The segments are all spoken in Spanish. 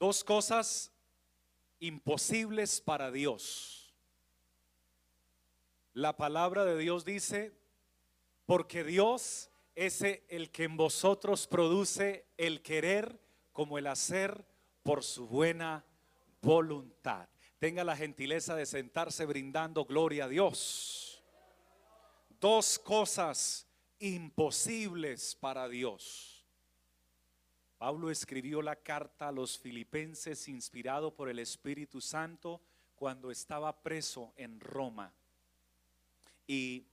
Dos cosas imposibles para Dios. La palabra de Dios dice, porque Dios es el que en vosotros produce el querer como el hacer por su buena voluntad. Tenga la gentileza de sentarse brindando gloria a Dios. Dos cosas imposibles para Dios. Pablo escribió la carta a los filipenses inspirado por el Espíritu Santo cuando estaba preso en Roma. Y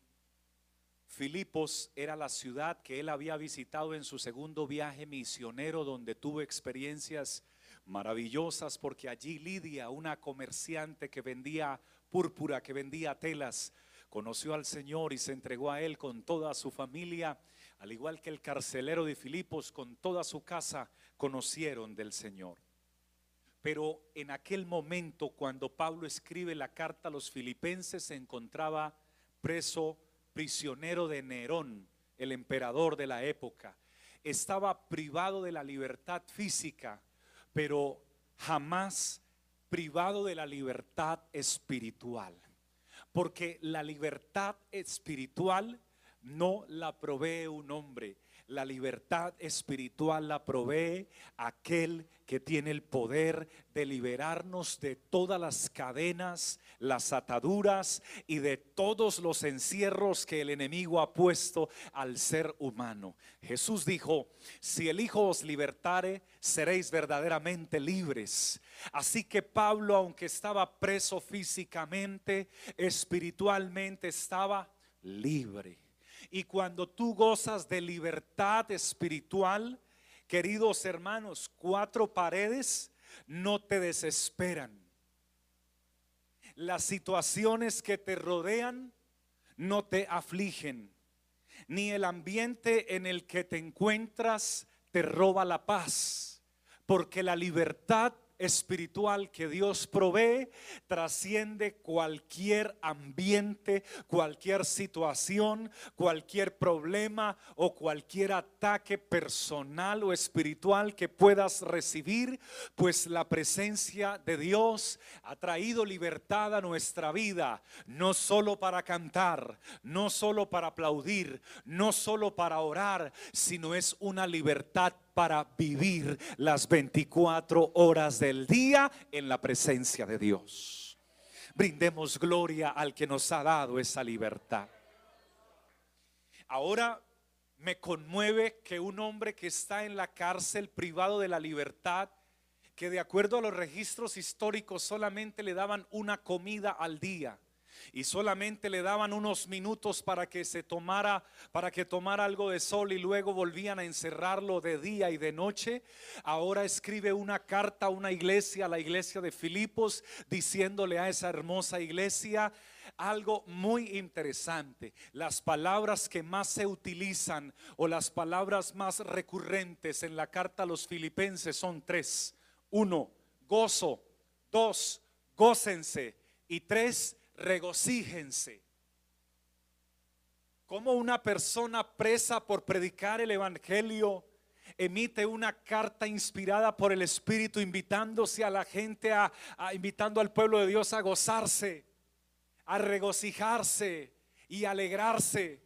Filipos era la ciudad que él había visitado en su segundo viaje misionero donde tuvo experiencias maravillosas porque allí Lidia, una comerciante que vendía púrpura, que vendía telas, conoció al Señor y se entregó a Él con toda su familia, al igual que el carcelero de Filipos con toda su casa conocieron del Señor. Pero en aquel momento, cuando Pablo escribe la carta a los filipenses, se encontraba preso, prisionero de Nerón, el emperador de la época. Estaba privado de la libertad física, pero jamás privado de la libertad espiritual. Porque la libertad espiritual no la provee un hombre, la libertad espiritual la provee aquel que tiene el poder de liberarnos de todas las cadenas, las ataduras y de todos los encierros que el enemigo ha puesto al ser humano. Jesús dijo, si el Hijo os libertare, seréis verdaderamente libres. Así que Pablo, aunque estaba preso físicamente, espiritualmente estaba libre. Y cuando tú gozas de libertad espiritual, queridos hermanos, cuatro paredes no te desesperan. Las situaciones que te rodean no te afligen, ni el ambiente en el que te encuentras te roba la paz, porque la libertad espiritual que Dios provee trasciende cualquier ambiente, cualquier situación, cualquier problema o cualquier ataque personal o espiritual que puedas recibir, pues la presencia de Dios ha traído libertad a nuestra vida, no solo para cantar, no solo para aplaudir, no solo para orar, sino es una libertad para vivir las 24 horas del día en la presencia de Dios. Brindemos gloria al que nos ha dado esa libertad. Ahora me conmueve que un hombre que está en la cárcel privado de la libertad, que de acuerdo a los registros históricos solamente le daban una comida al día, y solamente le daban unos minutos para que se tomara, para que tomara algo de sol y luego volvían a encerrarlo de día y de noche. Ahora escribe una carta a una iglesia, a la iglesia de Filipos, diciéndole a esa hermosa iglesia, algo muy interesante. Las palabras que más se utilizan o las palabras más recurrentes en la carta a los filipenses son tres. Uno, gozo. Dos, gócense. Y tres, regocíjense. Como una persona presa por predicar el Evangelio emite una carta inspirada por el Espíritu invitándose a la gente, a, invitando al pueblo de Dios a gozarse, a regocijarse y alegrarse.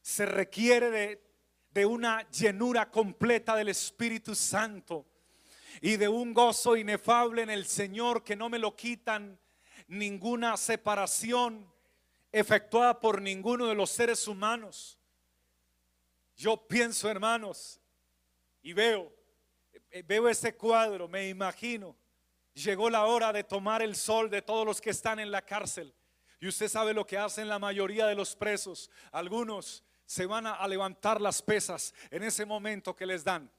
Se requiere de, de una llenura completa del Espíritu Santo y de un gozo inefable en el Señor que no me lo quitan ninguna separación efectuada por ninguno de los seres humanos. Yo pienso, hermanos, y veo, eh, veo ese cuadro, me imagino. Llegó la hora de tomar el sol de todos los que están en la cárcel. Y usted sabe lo que hacen la mayoría de los presos. Algunos se van a levantar las pesas en ese momento que les dan.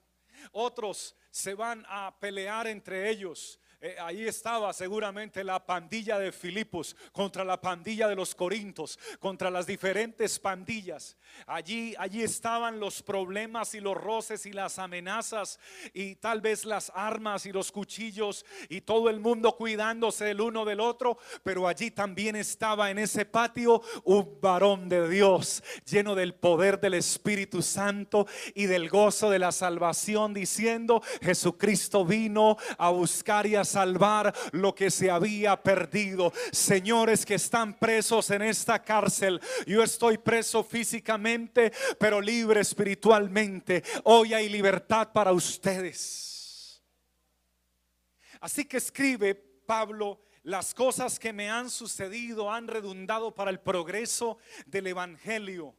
Otros se van a pelear entre ellos eh, ahí estaba seguramente la pandilla de Filipos contra la pandilla de los Corintos, contra las diferentes pandillas. Allí, allí estaban los problemas y los roces y las amenazas y tal vez las armas y los cuchillos y todo el mundo cuidándose el uno del otro, pero allí también estaba en ese patio un varón de Dios lleno del poder del Espíritu Santo y del gozo de la salvación diciendo, Jesucristo vino a buscar y a salvar lo que se había perdido. Señores que están presos en esta cárcel, yo estoy preso físicamente, pero libre espiritualmente. Hoy hay libertad para ustedes. Así que escribe Pablo, las cosas que me han sucedido han redundado para el progreso del Evangelio.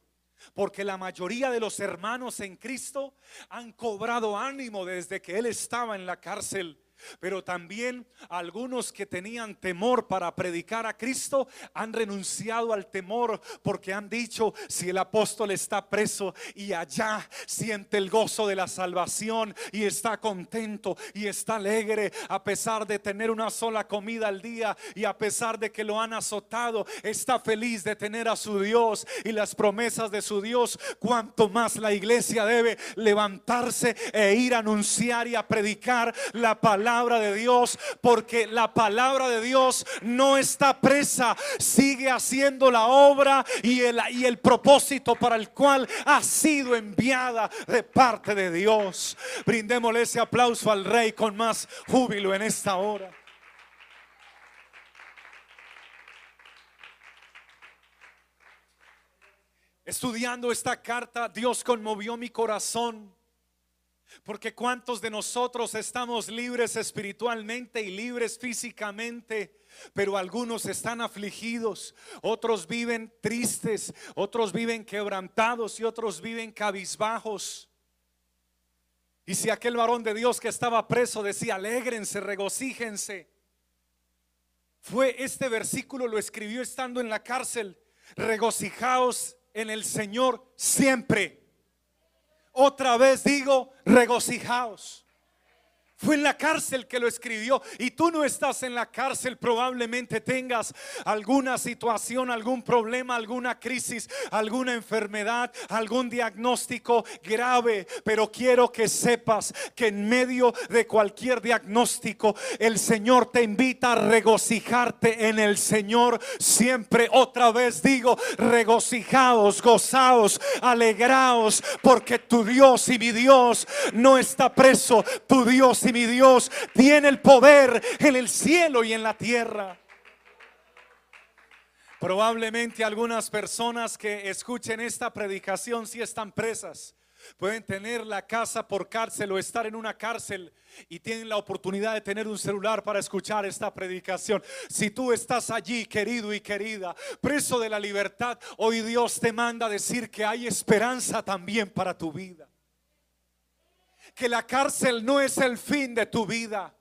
Porque la mayoría de los hermanos en Cristo han cobrado ánimo desde que Él estaba en la cárcel. Pero también algunos que tenían temor para predicar a Cristo han renunciado al temor porque han dicho, si el apóstol está preso y allá siente el gozo de la salvación y está contento y está alegre a pesar de tener una sola comida al día y a pesar de que lo han azotado, está feliz de tener a su Dios y las promesas de su Dios, cuanto más la iglesia debe levantarse e ir a anunciar y a predicar la palabra de Dios, porque la palabra de Dios no está presa, sigue haciendo la obra y el, y el propósito para el cual ha sido enviada de parte de Dios. Brindémosle ese aplauso al Rey con más júbilo en esta hora. Estudiando esta carta, Dios conmovió mi corazón porque cuántos de nosotros estamos libres espiritualmente y libres físicamente, pero algunos están afligidos, otros viven tristes, otros viven quebrantados y otros viven cabizbajos. Y si aquel varón de Dios que estaba preso decía, alégrense, regocíjense, fue este versículo, lo escribió estando en la cárcel, regocijaos en el Señor siempre. Otra vez digo, regocijaos. Fue en la cárcel que lo escribió. Y tú no estás en la cárcel, probablemente tengas alguna situación, algún problema, alguna crisis, alguna enfermedad, algún diagnóstico grave, pero quiero que sepas que en medio de cualquier diagnóstico el Señor te invita a regocijarte en el Señor siempre. Otra vez digo, regocijaos, gozaos, alegraos, porque tu Dios y mi Dios no está preso, tu Dios y mi Dios tiene el poder en el cielo y en la tierra. Probablemente algunas personas que escuchen esta predicación si están presas. Pueden tener la casa por cárcel o estar en una cárcel y tienen la oportunidad de tener un celular para escuchar esta predicación. Si tú estás allí, querido y querida, preso de la libertad, hoy Dios te manda a decir que hay esperanza también para tu vida que la cárcel no es el fin de tu vida.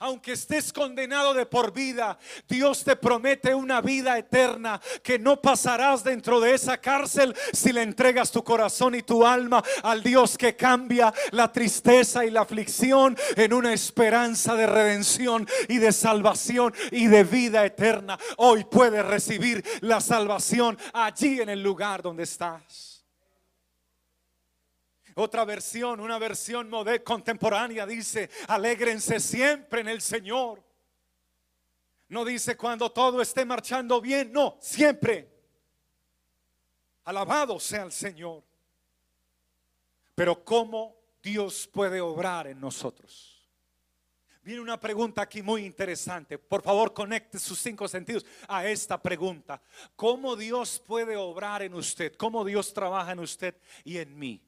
Aunque estés condenado de por vida, Dios te promete una vida eterna que no pasarás dentro de esa cárcel si le entregas tu corazón y tu alma al Dios que cambia la tristeza y la aflicción en una esperanza de redención y de salvación y de vida eterna. Hoy puedes recibir la salvación allí en el lugar donde estás. Otra versión, una versión contemporánea dice, alégrense siempre en el Señor. No dice cuando todo esté marchando bien, no, siempre. Alabado sea el Señor. Pero ¿cómo Dios puede obrar en nosotros? Viene una pregunta aquí muy interesante. Por favor, conecte sus cinco sentidos a esta pregunta. ¿Cómo Dios puede obrar en usted? ¿Cómo Dios trabaja en usted y en mí?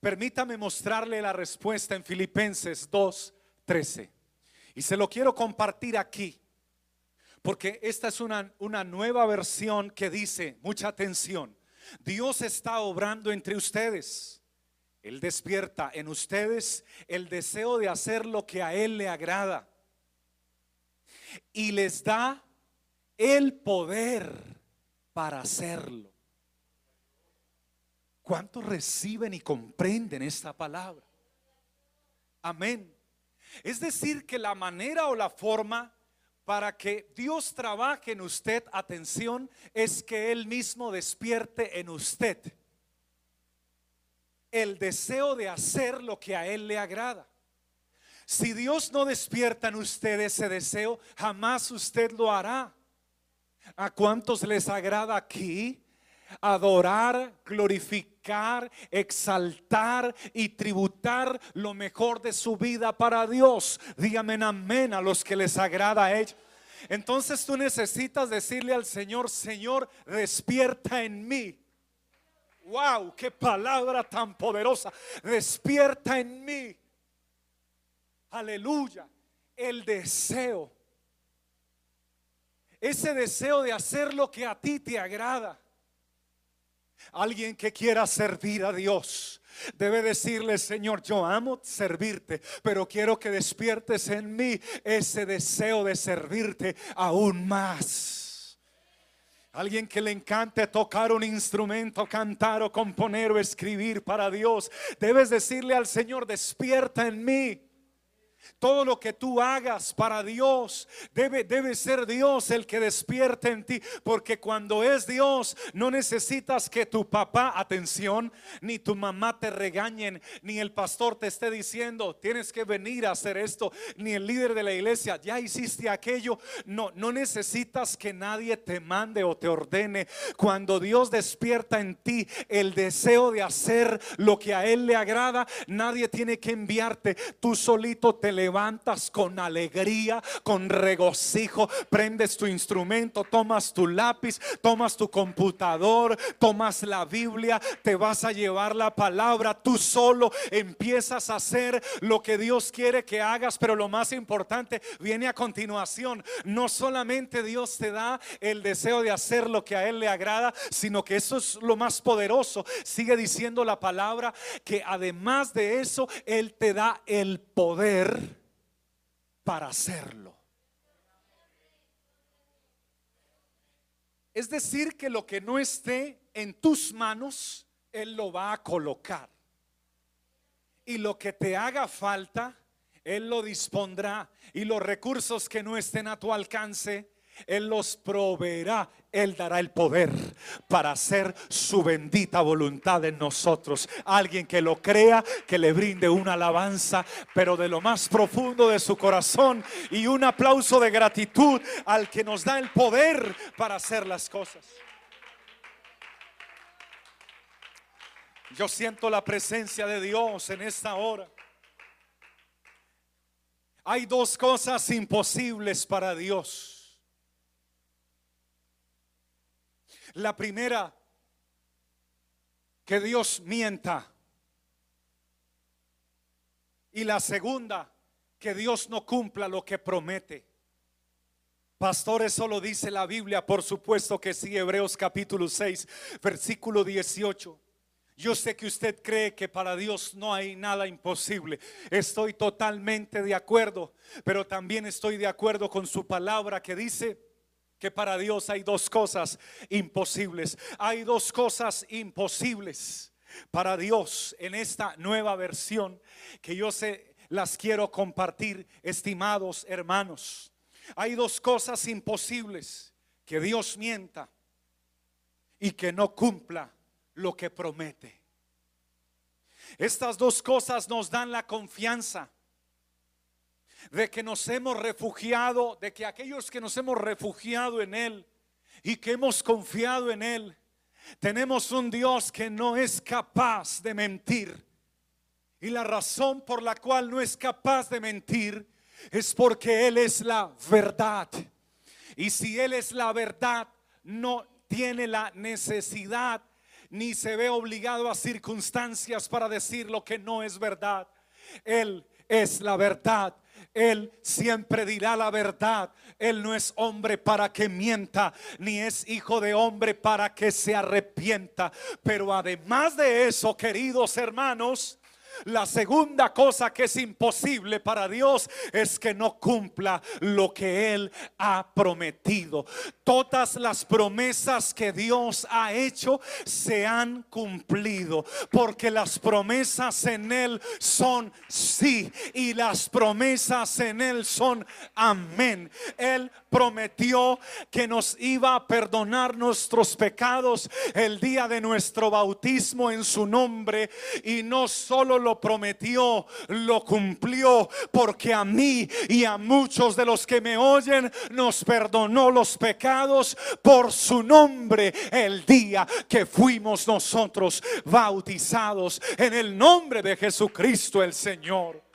Permítame mostrarle la respuesta en Filipenses 2:13. Y se lo quiero compartir aquí, porque esta es una, una nueva versión que dice, mucha atención, Dios está obrando entre ustedes. Él despierta en ustedes el deseo de hacer lo que a Él le agrada. Y les da el poder para hacerlo. ¿Cuántos reciben y comprenden esta palabra? Amén. Es decir, que la manera o la forma para que Dios trabaje en usted, atención, es que Él mismo despierte en usted el deseo de hacer lo que a Él le agrada. Si Dios no despierta en usted ese deseo, jamás usted lo hará. ¿A cuántos les agrada aquí? Adorar, glorificar, exaltar y tributar lo mejor de su vida para Dios. Dígame amén a los que les agrada a ellos. Entonces tú necesitas decirle al Señor, Señor, despierta en mí. Wow, qué palabra tan poderosa. Despierta en mí. Aleluya. El deseo. Ese deseo de hacer lo que a ti te agrada. Alguien que quiera servir a Dios debe decirle, Señor, yo amo servirte, pero quiero que despiertes en mí ese deseo de servirte aún más. Alguien que le encante tocar un instrumento, cantar o componer o escribir para Dios, debes decirle al Señor, despierta en mí todo lo que tú hagas para Dios debe, debe ser Dios el que despierte en ti. Porque cuando es Dios, no necesitas que tu papá, atención, ni tu mamá te regañen, ni el pastor te esté diciendo, tienes que venir a hacer esto, ni el líder de la iglesia, ya hiciste aquello. No, no necesitas que nadie te mande o te ordene. Cuando Dios despierta en ti el deseo de hacer lo que a Él le agrada, nadie tiene que enviarte. Tú solito te levantas con alegría, con regocijo, prendes tu instrumento, tomas tu lápiz, tomas tu computador, tomas la Biblia, te vas a llevar la palabra, tú solo empiezas a hacer lo que Dios quiere que hagas, pero lo más importante viene a continuación. No solamente Dios te da el deseo de hacer lo que a Él le agrada, sino que eso es lo más poderoso. Sigue diciendo la palabra que además de eso, Él te da el poder para hacerlo. Es decir, que lo que no esté en tus manos, Él lo va a colocar. Y lo que te haga falta, Él lo dispondrá. Y los recursos que no estén a tu alcance, él los proveerá. Él dará el poder para hacer su bendita voluntad en nosotros. Alguien que lo crea, que le brinde una alabanza, pero de lo más profundo de su corazón y un aplauso de gratitud al que nos da el poder para hacer las cosas. Yo siento la presencia de Dios en esta hora. Hay dos cosas imposibles para Dios. La primera, que Dios mienta. Y la segunda, que Dios no cumpla lo que promete. Pastor, eso lo dice la Biblia, por supuesto que sí, Hebreos capítulo 6, versículo 18. Yo sé que usted cree que para Dios no hay nada imposible. Estoy totalmente de acuerdo, pero también estoy de acuerdo con su palabra que dice que para Dios hay dos cosas imposibles. Hay dos cosas imposibles para Dios en esta nueva versión que yo sé las quiero compartir, estimados hermanos. Hay dos cosas imposibles, que Dios mienta y que no cumpla lo que promete. Estas dos cosas nos dan la confianza de que nos hemos refugiado, de que aquellos que nos hemos refugiado en Él y que hemos confiado en Él, tenemos un Dios que no es capaz de mentir. Y la razón por la cual no es capaz de mentir es porque Él es la verdad. Y si Él es la verdad, no tiene la necesidad ni se ve obligado a circunstancias para decir lo que no es verdad. Él es la verdad él siempre dirá la verdad. Él no es hombre para que mienta, ni es hijo de hombre para que se arrepienta. Pero además de eso, queridos hermanos, La segunda cosa que es imposible para Dios es que no cumpla lo que Él ha prometido. Todas las promesas que Dios ha hecho se han cumplido porque las promesas en Él son sí y las promesas en Él son amén. Él prometió que nos iba a perdonar nuestros pecados el día de nuestro bautismo en su nombre y no solo lo prometió, lo cumplió porque a mí y a muchos de los que me oyen nos perdonó los pecados por su nombre el día que fuimos nosotros bautizados en el nombre de Jesucristo el Señor.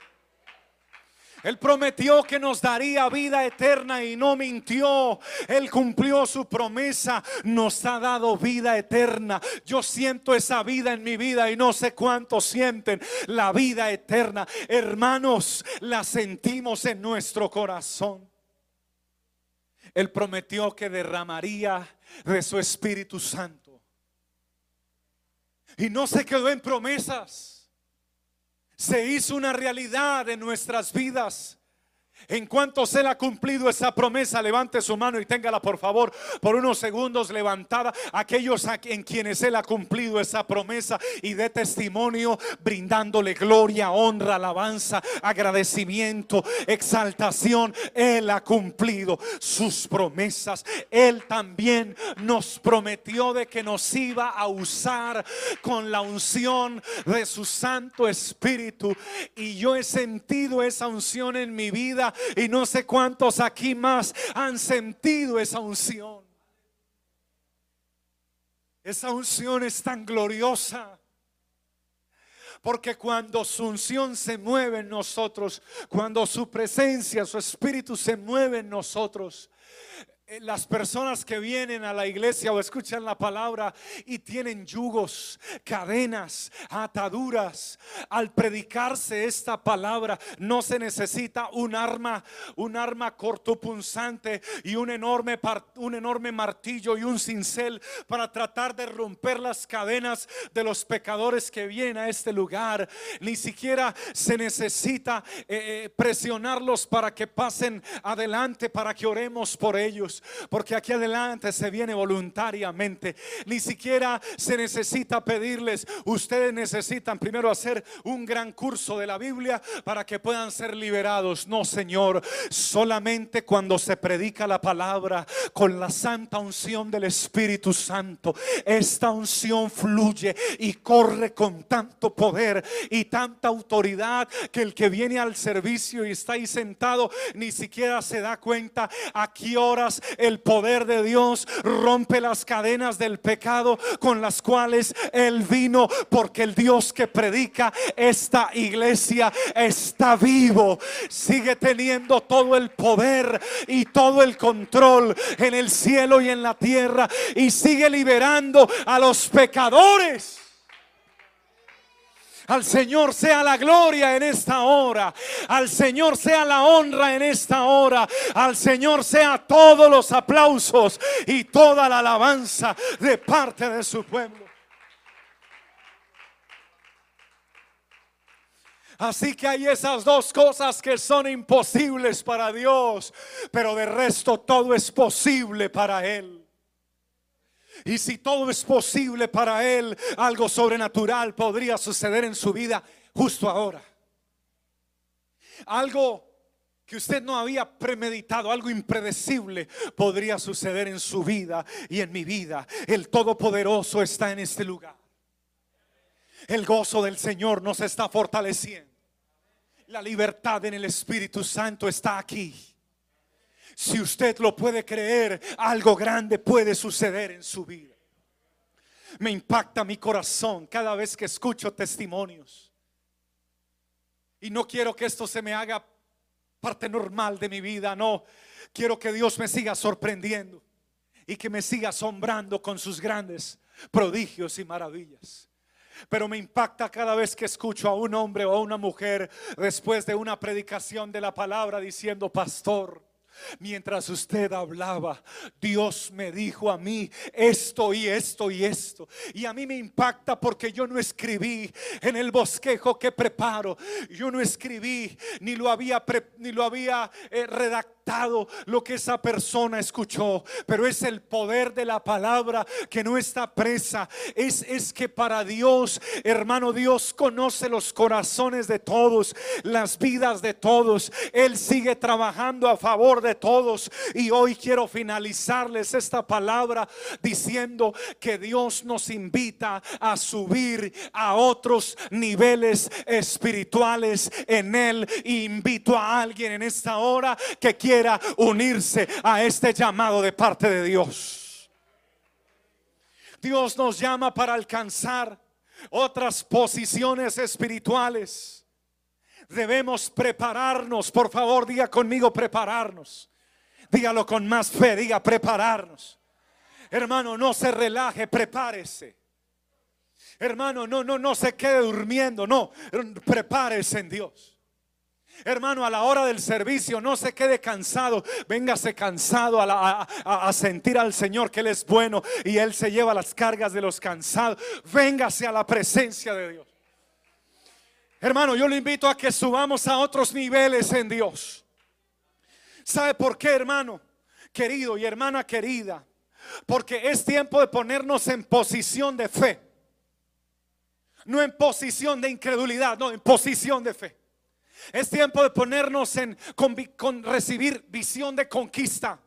Él prometió que nos daría vida eterna y no mintió. Él cumplió su promesa, nos ha dado vida eterna. Yo siento esa vida en mi vida y no sé cuántos sienten la vida eterna. Hermanos, la sentimos en nuestro corazón. Él prometió que derramaría de su Espíritu Santo. Y no se quedó en promesas se hizo una realidad en nuestras vidas. En cuanto se ha cumplido esa promesa, levante su mano y téngala por favor por unos segundos levantada. Aquellos en quienes Él ha cumplido esa promesa y de testimonio, brindándole gloria, honra, alabanza, agradecimiento, exaltación. Él ha cumplido sus promesas. Él también nos prometió de que nos iba a usar con la unción de su Santo Espíritu. Y yo he sentido esa unción en mi vida y no sé cuántos aquí más han sentido esa unción. Esa unción es tan gloriosa. Porque cuando su unción se mueve en nosotros, cuando su presencia, su espíritu se mueve en nosotros, las personas que vienen a la iglesia o escuchan la palabra y tienen yugos, cadenas, ataduras, al predicarse esta palabra no se necesita un arma, un arma cortopunzante y un enorme, un enorme martillo y un cincel para tratar de romper las cadenas de los pecadores que vienen a este lugar. Ni siquiera se necesita eh, eh, presionarlos para que pasen adelante, para que oremos por ellos porque aquí adelante se viene voluntariamente. Ni siquiera se necesita pedirles, ustedes necesitan primero hacer un gran curso de la Biblia para que puedan ser liberados. No, Señor, solamente cuando se predica la palabra con la santa unción del Espíritu Santo, esta unción fluye y corre con tanto poder y tanta autoridad que el que viene al servicio y está ahí sentado ni siquiera se da cuenta a qué horas el poder de Dios rompe las cadenas del pecado con las cuales Él vino, porque el Dios que predica esta iglesia está vivo, sigue teniendo todo el poder y todo el control en el cielo y en la tierra y sigue liberando a los pecadores. Al Señor sea la gloria en esta hora. Al Señor sea la honra en esta hora. Al Señor sea todos los aplausos y toda la alabanza de parte de su pueblo. Así que hay esas dos cosas que son imposibles para Dios, pero de resto todo es posible para Él. Y si todo es posible para Él, algo sobrenatural podría suceder en su vida justo ahora. Algo que usted no había premeditado, algo impredecible podría suceder en su vida y en mi vida. El Todopoderoso está en este lugar. El gozo del Señor nos está fortaleciendo. La libertad en el Espíritu Santo está aquí. Si usted lo puede creer, algo grande puede suceder en su vida. Me impacta mi corazón cada vez que escucho testimonios. Y no quiero que esto se me haga parte normal de mi vida, no. Quiero que Dios me siga sorprendiendo y que me siga asombrando con sus grandes prodigios y maravillas. Pero me impacta cada vez que escucho a un hombre o a una mujer después de una predicación de la palabra diciendo, pastor, Mientras usted hablaba, Dios me dijo a mí esto y esto y esto. Y a mí me impacta porque yo no escribí en el bosquejo que preparo. Yo no escribí ni lo había, ni lo había eh, redactado lo que esa persona escuchó. Pero es el poder de la palabra que no está presa. Es, es que para Dios, hermano, Dios conoce los corazones de todos, las vidas de todos. Él sigue trabajando a favor de todos. Y hoy quiero finalizarles esta palabra diciendo que Dios nos invita a subir a otros niveles espirituales en Él. Y invito a alguien en esta hora que quiera unirse a este llamado de parte de Dios. Dios nos llama para alcanzar otras posiciones espirituales. Debemos prepararnos, por favor, diga conmigo prepararnos. Dígalo con más fe, diga prepararnos. Hermano, no se relaje, prepárese. Hermano, no, no, no se quede durmiendo, no, prepárese en Dios. Hermano, a la hora del servicio no se quede cansado, véngase cansado a, a, sentir al Señor que Él es bueno y Él se lleva las cargas de los cansados. Véngase a la presencia de Dios. Hermano, yo le invito a que subamos a otros niveles en Dios. ¿Sabe por qué, hermano? Querido y hermana querida. Porque es tiempo de ponernos en posición de fe. No en posición de incredulidad, no, en posición de fe. Es tiempo de ponernos en con recibir visión de conquista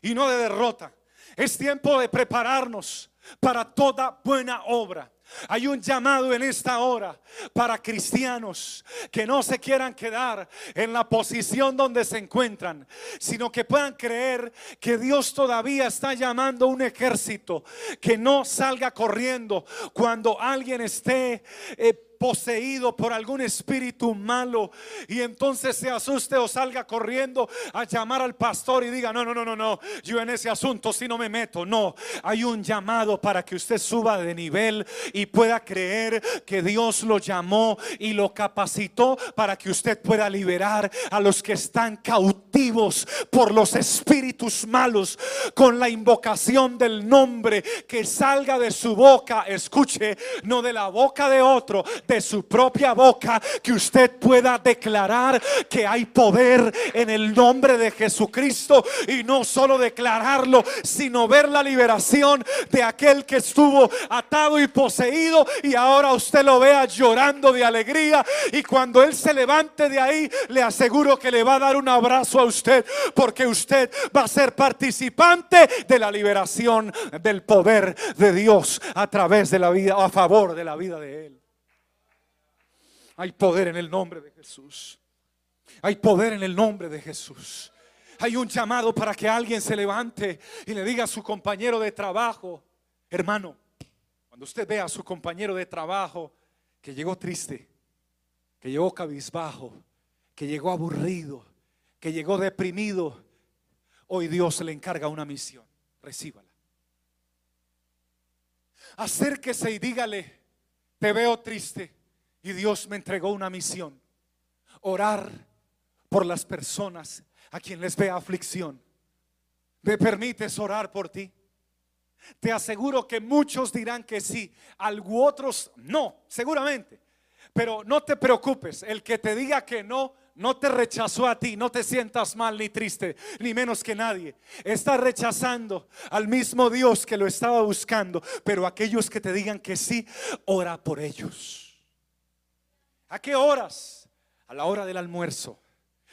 y no de derrota. Es tiempo de prepararnos para toda buena obra. Hay un llamado en esta hora para cristianos que no se quieran quedar en la posición donde se encuentran, sino que puedan creer que Dios todavía está llamando un ejército que no salga corriendo cuando alguien esté eh, poseído por algún espíritu malo y entonces se asuste o salga corriendo a llamar al pastor y diga, no, no, no, no, no, yo en ese asunto si no me meto. No, hay un llamado para que usted suba de nivel y pueda creer que Dios lo llamó y lo capacitó para que usted pueda liberar a los que están cautivos por los espíritus malos con la invocación del nombre que salga de su boca, escuche, no de la boca de otro, de su propia boca que usted pueda declarar que hay poder en el nombre de Jesucristo y no solo declararlo, sino ver la liberación de aquel que estuvo atado y poseído y ahora usted lo vea llorando de alegría y cuando él se levante de ahí le aseguro que le va a dar un abrazo a usted porque usted va a ser participante de la liberación del poder de Dios a través de la vida, a favor de la vida de él. Hay poder en el nombre de Jesús. Hay poder en el nombre de Jesús. Hay un llamado para que alguien se levante y le diga a su compañero de trabajo, hermano, cuando usted vea a su compañero de trabajo que llegó triste, que llegó cabizbajo, que llegó aburrido, que llegó deprimido, hoy Dios le encarga una misión. Recíbala. Acérquese y dígale, te veo triste. Dios me entregó una misión. Orar por las personas a quien les vea aflicción. ¿Me permites orar por ti? Te aseguro que muchos dirán que sí, algo otros no, seguramente. Pero no te preocupes, el que te diga que no, no te rechazó a ti, no te sientas mal ni triste, ni menos que nadie. Está rechazando al mismo Dios que lo estaba buscando, pero aquellos que te digan que sí, ora por ellos. ¿A qué horas? A la hora del almuerzo.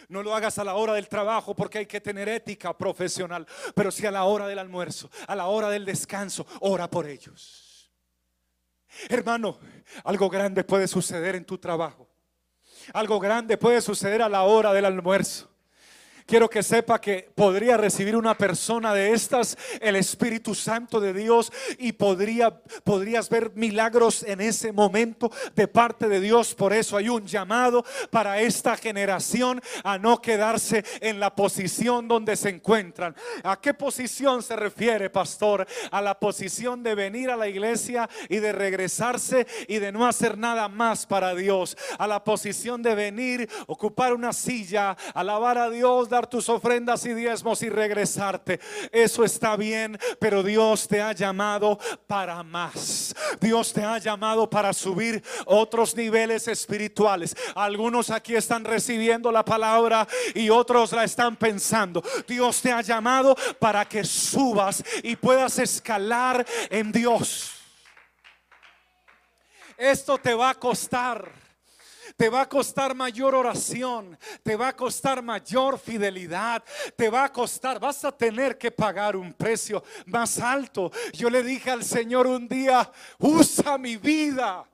No lo hagas a la hora del trabajo porque hay que tener ética profesional, pero si a la hora del almuerzo, a la hora del descanso, ora por ellos. Hermano, algo grande puede suceder en tu trabajo. Algo grande puede suceder a la hora del almuerzo. Quiero que sepa que podría recibir una persona de estas el Espíritu Santo de Dios y podría podrías ver milagros en ese momento de parte de Dios. Por eso hay un llamado para esta generación a no quedarse en la posición donde se encuentran. ¿A qué posición se refiere, pastor? A la posición de venir a la iglesia y de regresarse y de no hacer nada más para Dios. A la posición de venir, ocupar una silla, alabar a Dios, tus ofrendas y diezmos y regresarte. Eso está bien, pero Dios te ha llamado para más. Dios te ha llamado para subir otros niveles espirituales. Algunos aquí están recibiendo la palabra y otros la están pensando. Dios te ha llamado para que subas y puedas escalar en Dios. Esto te va a costar. Te va a costar mayor oración, te va a costar mayor fidelidad, te va a costar, vas a tener que pagar un precio más alto. Yo le dije al Señor un día, usa mi vida.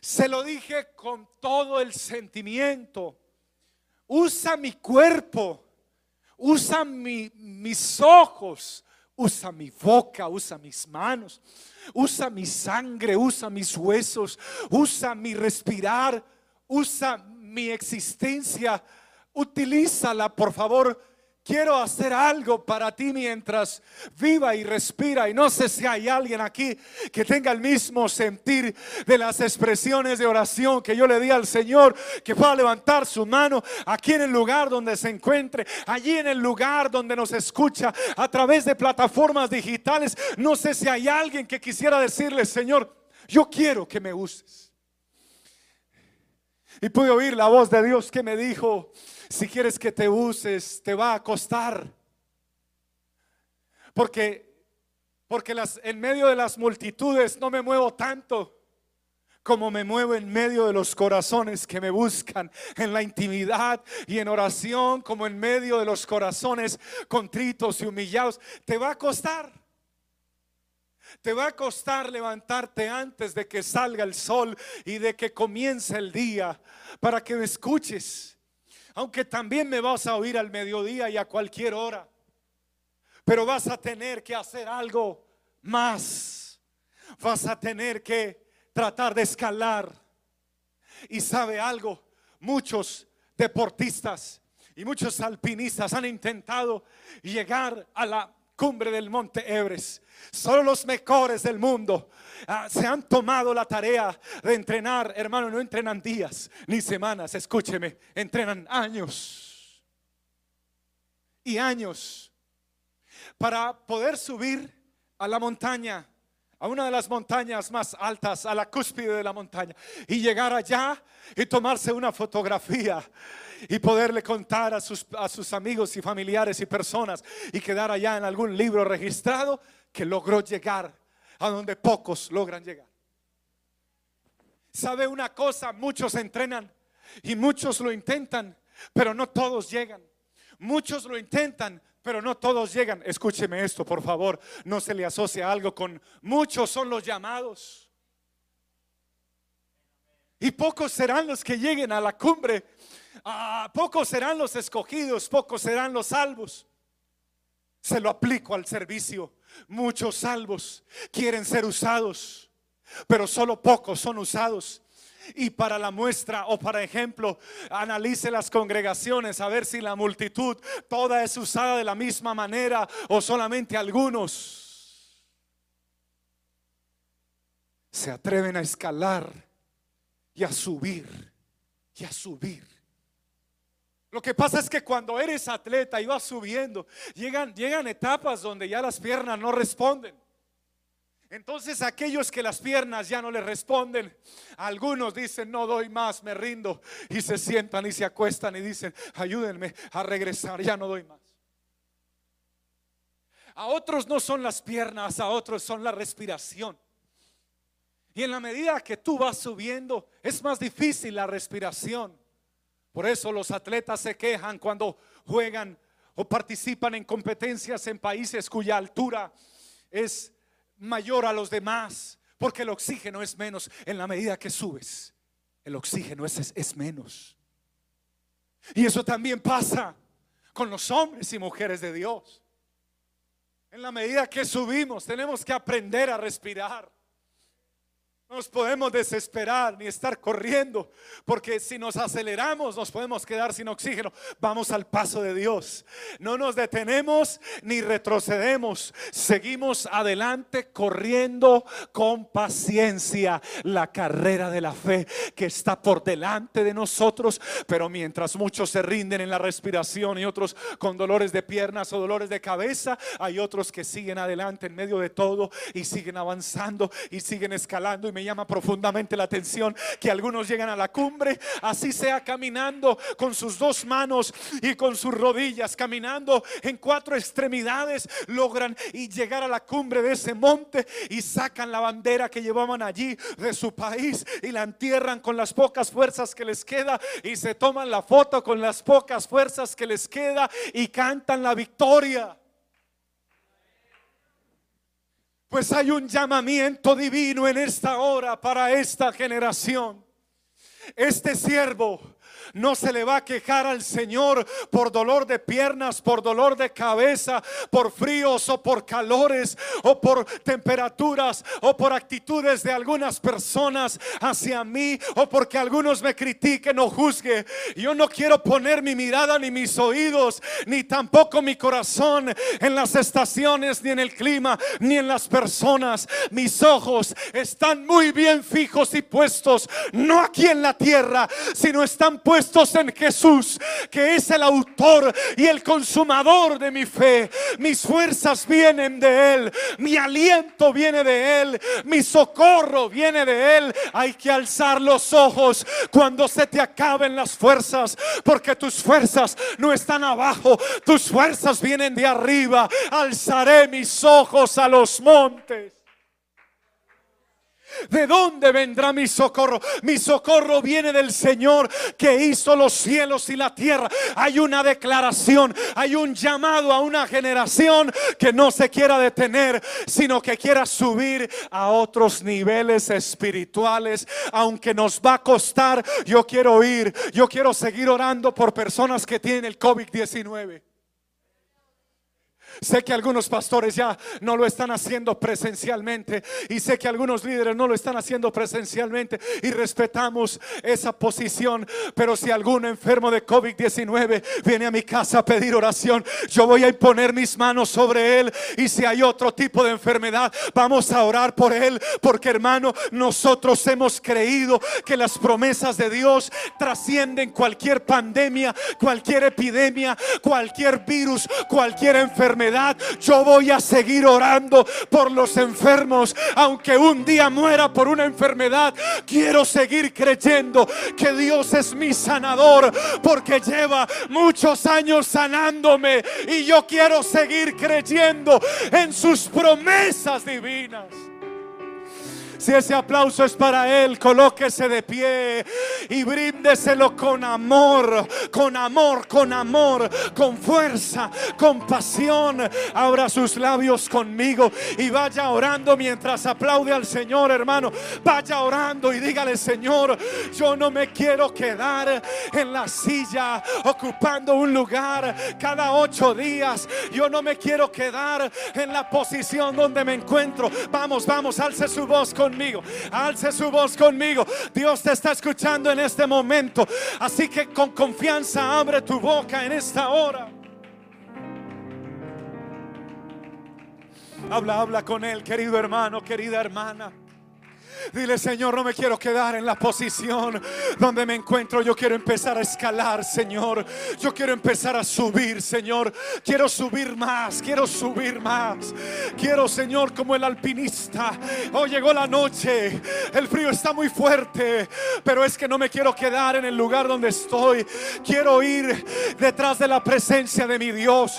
Se lo dije con todo el sentimiento. Usa mi cuerpo, usa mis ojos, Usa mi boca, usa mis manos, usa mi sangre, usa mis huesos, usa mi respirar, usa mi existencia. Utilízala, por favor Quiero hacer algo para ti mientras viva y respira. Y no sé si hay alguien aquí que tenga el mismo sentir de las expresiones de oración que yo le di al Señor, que pueda levantar su mano aquí en el lugar donde se encuentre, allí en el lugar donde nos escucha a través de plataformas digitales. No sé si hay alguien que quisiera decirle, Señor, yo quiero que me uses. Y pude oír la voz de Dios que me dijo, si quieres que te uses, te va a costar. Porque, porque las, en medio de las multitudes no me muevo tanto como me muevo en medio de los corazones que me buscan en la intimidad y en oración, como en medio de los corazones contritos y humillados. Te va a costar. Te va a costar levantarte antes de que salga el sol y de que comience el día para que me escuches aunque también me vas a oír al mediodía y a cualquier hora. Pero vas a tener que hacer algo más. Vas a tener que tratar de escalar. Y sabe algo, muchos deportistas y muchos alpinistas han intentado llegar a la cumbre del monte Everest. Solo los mejores del mundo ah, se han tomado la tarea de entrenar. Hermano, no entrenan días ni semanas, escúcheme, entrenan años y años para poder subir a la montaña a una de las montañas más altas, a la cúspide de la montaña, y llegar allá y tomarse una fotografía y poderle contar a sus, a sus amigos y familiares y personas y quedar allá en algún libro registrado que logró llegar a donde pocos logran llegar. ¿Sabe una cosa? Muchos entrenan y muchos lo intentan, pero no todos llegan. Muchos lo intentan, pero no todos llegan. Escúcheme esto, por favor. No se le asocia algo con muchos son los llamados. Y pocos serán los que lleguen a la cumbre. Ah, pocos serán los escogidos, pocos serán los salvos. Se lo aplico al servicio. Muchos salvos quieren ser usados, pero solo pocos son usados. Y para la muestra o para ejemplo, analice las congregaciones a ver si la multitud toda es usada de la misma manera o solamente algunos se atreven a escalar y a subir y a subir. Lo que pasa es que cuando eres atleta y vas subiendo, llegan, llegan etapas donde ya las piernas no responden. Entonces aquellos que las piernas ya no le responden, algunos dicen, no doy más, me rindo, y se sientan y se acuestan y dicen, ayúdenme a regresar, ya no doy más. A otros no son las piernas, a otros son la respiración. Y en la medida que tú vas subiendo, es más difícil la respiración. Por eso los atletas se quejan cuando juegan o participan en competencias en países cuya altura es mayor a los demás, porque el oxígeno es menos en la medida que subes. El oxígeno es, es, menos. Y eso también pasa con los hombres y mujeres de Dios. En la medida que subimos, tenemos que aprender a respirar. No nos podemos desesperar ni estar corriendo, porque si nos aceleramos nos podemos quedar sin oxígeno. Vamos al paso de Dios. No nos detenemos ni retrocedemos. Seguimos adelante corriendo con paciencia la carrera de la fe que está por delante de nosotros. Pero mientras muchos se rinden en la respiración y otros con dolores de piernas o dolores de cabeza, hay otros que siguen adelante en medio de todo y siguen avanzando y siguen escalando me llama profundamente la atención que algunos llegan a la cumbre, así sea caminando con sus dos manos y con sus rodillas, caminando en cuatro extremidades, logran y llegar a la cumbre de ese monte y sacan la bandera que llevaban allí de su país y la entierran con las pocas fuerzas que les queda y se toman la foto con las pocas fuerzas que les queda y cantan la victoria. Pues hay un llamamiento divino en esta hora para esta generación. Este siervo no se le va a quejar al Señor por dolor de piernas, por dolor de cabeza, por fríos o por calores o por temperaturas o por actitudes de algunas personas hacia mí o porque algunos me critiquen o juzguen. Yo no quiero poner mi mirada ni mis oídos ni tampoco mi corazón en las estaciones ni en el clima ni en las personas. Mis ojos están muy bien fijos y puestos no aquí en la tierra, sino están puestos en Jesús, que es el autor y el consumador de mi fe. Mis fuerzas vienen de Él, mi aliento viene de Él, mi socorro viene de Él. Hay que alzar los ojos cuando se te acaben las fuerzas, porque tus fuerzas no están abajo, tus fuerzas vienen de arriba. Alzaré mis ojos a los montes. ¿De dónde vendrá mi socorro? Mi socorro viene del Señor que hizo los cielos y la tierra. Hay una declaración, hay un llamado a una generación que no se quiera detener, sino que quiera subir a otros niveles espirituales. Aunque nos va a costar, yo quiero ir, yo quiero seguir orando por personas que tienen el COVID-19. Sé que algunos pastores ya no lo están haciendo presencialmente y sé que algunos líderes no lo están haciendo presencialmente y respetamos esa posición. Pero si algún enfermo de COVID-19 viene a mi casa a pedir oración, yo voy a imponer mis manos sobre él y si hay otro tipo de enfermedad, vamos a orar por él porque hermano, nosotros hemos creído que las promesas de Dios trascienden cualquier pandemia, cualquier epidemia, cualquier virus, cualquier enfermedad yo voy a seguir orando por los enfermos. Aunque un día muera por una enfermedad, quiero seguir creyendo que Dios es mi sanador porque lleva muchos años sanándome y yo quiero seguir creyendo en sus promesas divinas. Si ese aplauso es para Él, colóquese de pie y bríndeselo con amor, con amor, con amor, con fuerza, con pasión. Abra sus labios conmigo y vaya orando mientras aplaude al Señor, hermano. Vaya orando y dígale, Señor, yo no me quiero quedar en la silla ocupando un lugar cada ocho días. Yo no me quiero quedar en la posición donde me encuentro. Vamos, vamos, alce su voz conmigo Alce su voz conmigo. Dios te está escuchando en este momento. Así que con confianza abre tu boca en esta hora. Habla, habla con él, querido hermano, querida hermana. Dile, Señor, no me quiero quedar en la posición donde me encuentro. Yo quiero empezar a escalar, Señor. Yo quiero empezar a subir, Señor. Quiero subir más, quiero subir más. Quiero, Señor, como el alpinista. Oh, llegó la noche. El frío está muy fuerte. Pero es que no me quiero quedar en el lugar donde estoy. Quiero ir detrás de la presencia de mi Dios.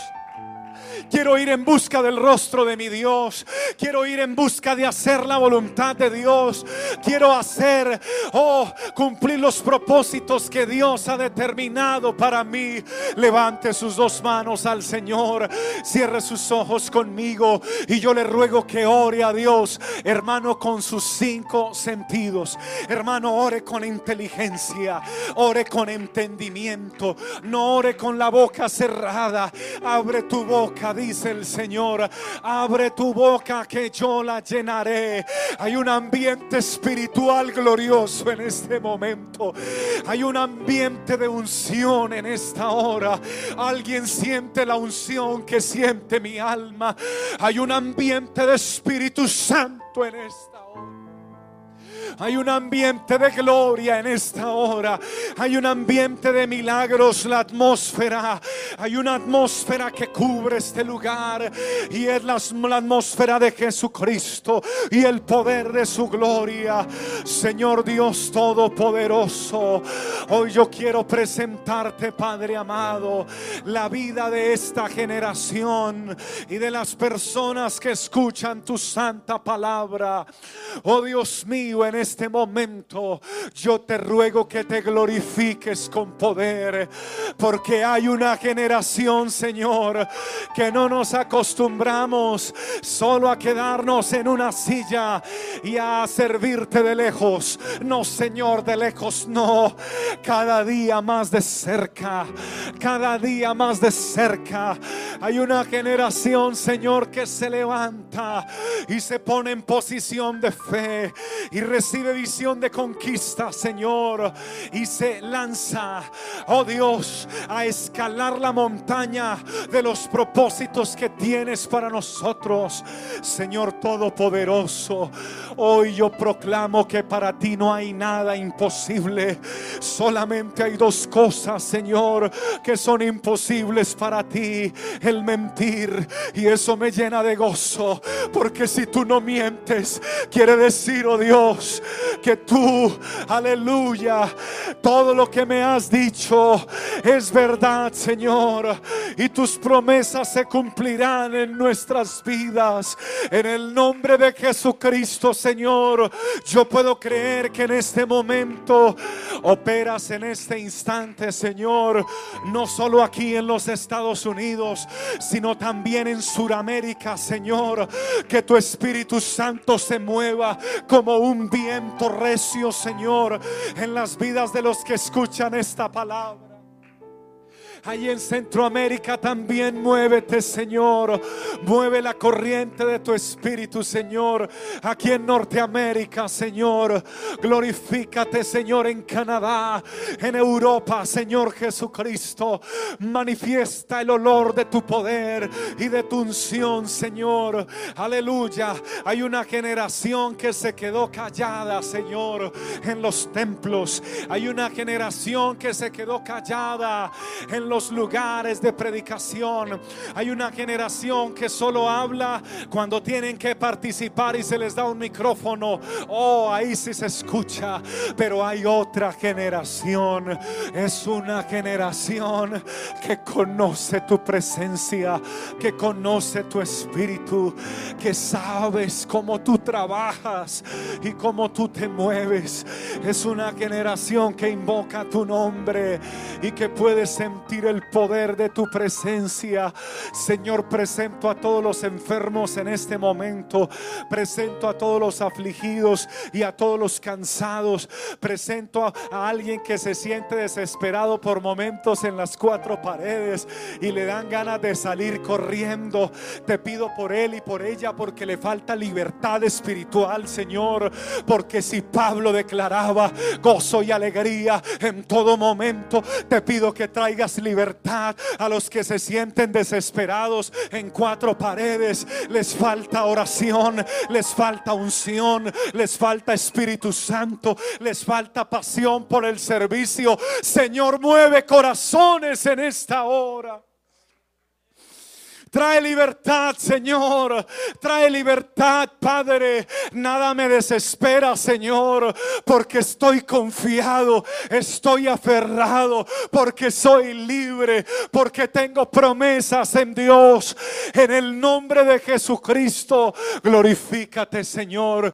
Quiero ir en busca del rostro de mi Dios. Quiero ir en busca de hacer la voluntad de Dios. Quiero hacer, oh, cumplir los propósitos que Dios ha determinado para mí. Levante sus dos manos al Señor. Cierre sus ojos conmigo. Y yo le ruego que ore a Dios, hermano, con sus cinco sentidos. Hermano, ore con inteligencia. Ore con entendimiento. No ore con la boca cerrada. Abre tu boca dice el Señor. Abre tu boca que yo la llenaré. Hay un ambiente espiritual glorioso en este momento. Hay un ambiente de unción en esta hora. Alguien siente la unción que siente mi alma. Hay un ambiente de Espíritu Santo en esta. Hay un ambiente de gloria en esta hora. Hay un ambiente de milagros, la atmósfera. Hay una atmósfera que cubre este lugar y es la, atmósfera de Jesucristo y el poder de su gloria. Señor Dios Todopoderoso, hoy yo quiero presentarte, Padre amado, la vida de esta generación y de las personas que escuchan tu santa palabra. Oh Dios mío, este momento yo te ruego que te glorifiques con poder, porque hay una generación, Señor, que no nos acostumbramos solo a quedarnos en una silla y a servirte de lejos. No, Señor, de lejos no. Cada día más de cerca, cada día más de cerca. Hay una generación, Señor, que se levanta y se pone en posición de fe y recibe visión de conquista, Señor, y se lanza, oh Dios, a escalar la montaña de los propósitos que tienes para nosotros, Señor Todopoderoso. Hoy yo proclamo que para ti no hay nada imposible, solamente hay dos cosas, Señor, que son imposibles para ti, el mentir, y eso me llena de gozo, porque si tú no mientes, quiere decir, oh Dios, que tú, aleluya, todo lo que me has dicho es verdad, Señor, y tus promesas se cumplirán en nuestras vidas. En el nombre de Jesucristo, Señor, yo puedo creer que en este momento operas en este instante, Señor, no solo aquí en los Estados Unidos, sino también en Sudamérica, Señor, que tu Espíritu Santo se mueva como un recio, Señor, en las vidas de los que escuchan esta palabra. Ahí en Centroamérica también muévete, Señor. Mueve la corriente de tu espíritu, Señor. Aquí en Norteamérica, Señor. Glorifícate, Señor, en Canadá, en Europa, Señor Jesucristo. Manifiesta el olor de tu poder y de tu unción, Señor. Aleluya. Hay una generación que se quedó callada, Señor, en los templos. Hay una generación que se quedó callada en los lugares de predicación. Hay una generación que solo habla cuando tienen que participar y se les da un micrófono. Oh, ahí sí se escucha. Pero hay otra generación. Es una generación que conoce tu presencia, que conoce tu espíritu, que sabes cómo tú trabajas y cómo tú te mueves. Es una generación que invoca tu nombre y que puede sentir el poder de tu presencia. Señor, presento a todos los enfermos en este momento. Presento a todos los afligidos y a todos los cansados. Presento a, alguien que se siente desesperado por momentos en las cuatro paredes y le dan ganas de salir corriendo. Te pido por él y por ella porque le falta libertad espiritual, Señor. Porque si Pablo declaraba gozo y alegría en todo momento, te pido que traigas libertad a los que se sienten desesperados en cuatro paredes. Les falta oración, les falta unción, les falta Espíritu Santo, les falta pasión por el servicio. Señor, mueve corazones en esta hora. Trae libertad, Señor. Trae libertad, Padre. Nada me desespera, Señor, porque estoy confiado, estoy aferrado, porque soy libre, porque tengo promesas en Dios. En el nombre de Jesucristo, glorifícate, Señor.